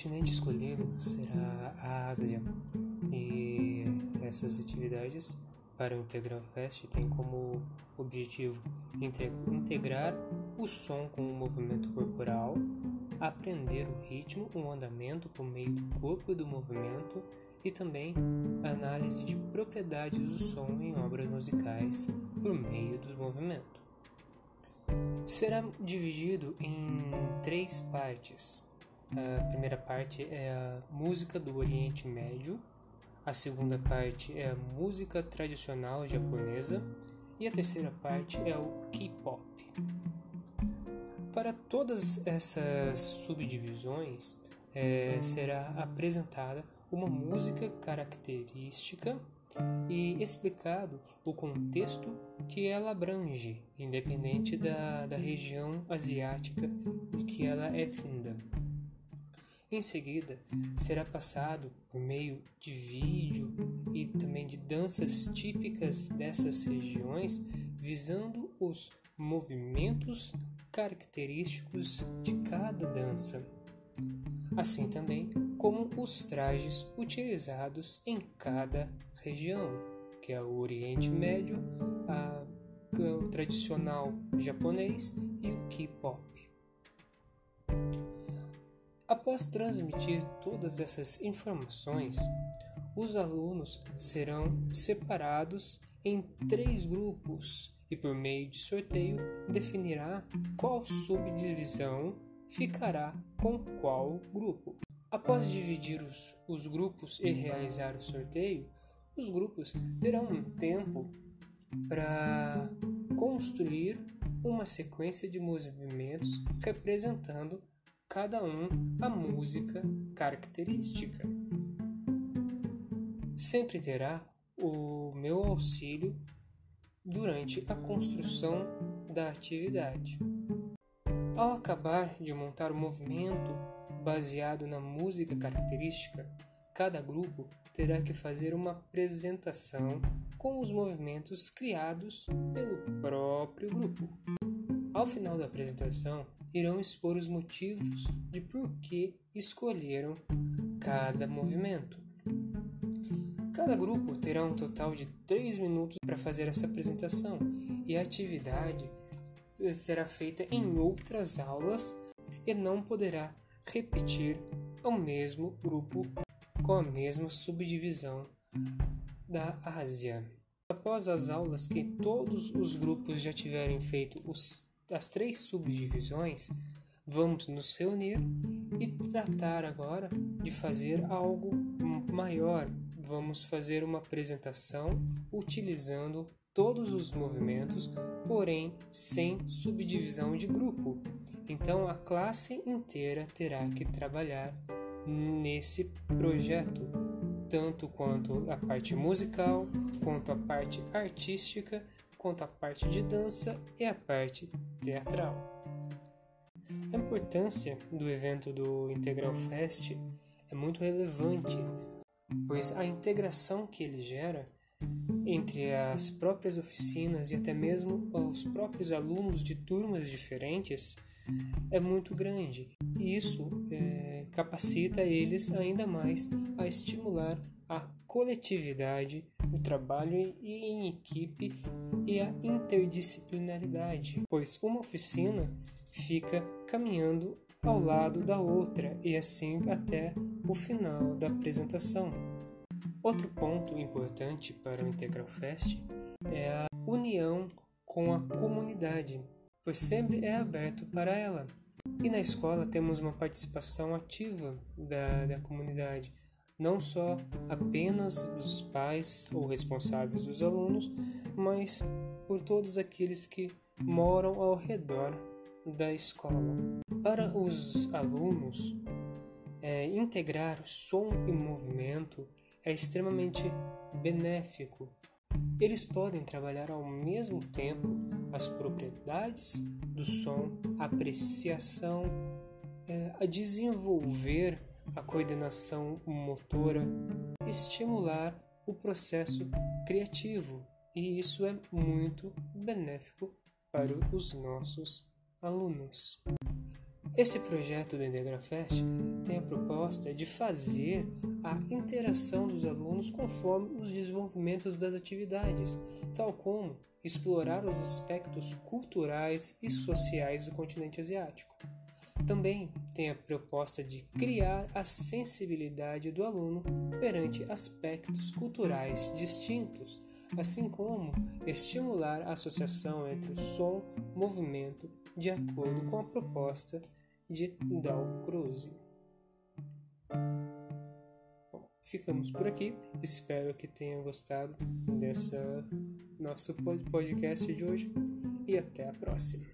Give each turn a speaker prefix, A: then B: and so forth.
A: continente escolhido será a Ásia e essas atividades para o Integral Fest têm como objetivo integrar o som com o movimento corporal, aprender o ritmo, o andamento por meio do corpo e do movimento e também análise de propriedades do som em obras musicais por meio do movimento. Será dividido em três partes. A primeira parte é a música do Oriente Médio, a segunda parte é a música tradicional japonesa e a terceira parte é o K-pop. Para todas essas subdivisões, é, será apresentada uma música característica e explicado o contexto que ela abrange, independente da, da região asiática de que ela é vinda. Em seguida, será passado por meio de vídeo e também de danças típicas dessas regiões, visando os movimentos característicos de cada dança assim também como os trajes utilizados em cada região, que é o Oriente Médio, a, o tradicional japonês e o K-pop. Após transmitir todas essas informações, os alunos serão separados em três grupos e, por meio de sorteio, definirá qual subdivisão ficará com qual grupo. Após dividir os, os grupos e realizar o sorteio, os grupos terão um tempo para construir uma sequência de movimentos representando cada um a música característica. Sempre terá o meu auxílio durante a construção da atividade. Ao acabar de montar o movimento baseado na música característica, cada grupo terá que fazer uma apresentação com os movimentos criados pelo próprio grupo. Ao final da apresentação, irão expor os motivos de por que escolheram cada movimento. Cada grupo terá um total de 3 minutos para fazer essa apresentação e a atividade será feita em outras aulas e não poderá repetir o mesmo grupo com a mesma subdivisão da Ásia. Após as aulas que todos os grupos já tiverem feito os, as três subdivisões, vamos nos reunir e tratar agora de fazer algo maior. Vamos fazer uma apresentação utilizando todos os movimentos, porém sem subdivisão de grupo. Então a classe inteira terá que trabalhar nesse projeto, tanto quanto a parte musical, quanto a parte artística, quanto a parte de dança e a parte teatral. A importância do evento do Integral Fest é muito relevante, pois a integração que ele gera entre as próprias oficinas e até mesmo os próprios alunos de turmas diferentes é muito grande. E isso é, capacita eles ainda mais a estimular a coletividade, o trabalho em equipe e a interdisciplinaridade, pois uma oficina fica caminhando ao lado da outra e assim até o final da apresentação. Outro ponto importante para o Integral Fest é a união com a comunidade, pois sempre é aberto para ela. E na escola temos uma participação ativa da, da comunidade, não só apenas dos pais ou responsáveis dos alunos, mas por todos aqueles que moram ao redor da escola. Para os alunos, é, integrar som e movimento é extremamente benéfico. Eles podem trabalhar ao mesmo tempo as propriedades do som, apreciação, é, a desenvolver a coordenação motora, estimular o processo criativo, e isso é muito benéfico para os nossos alunos. Esse projeto do Integrafest tem a proposta de fazer a interação dos alunos conforme os desenvolvimentos das atividades, tal como explorar os aspectos culturais e sociais do continente asiático. Também tem a proposta de criar a sensibilidade do aluno perante aspectos culturais distintos, assim como estimular a associação entre o som e movimento de acordo com a proposta de Dalcroze. Bom, ficamos por aqui. Espero que tenham gostado dessa nosso podcast de hoje e até a próxima.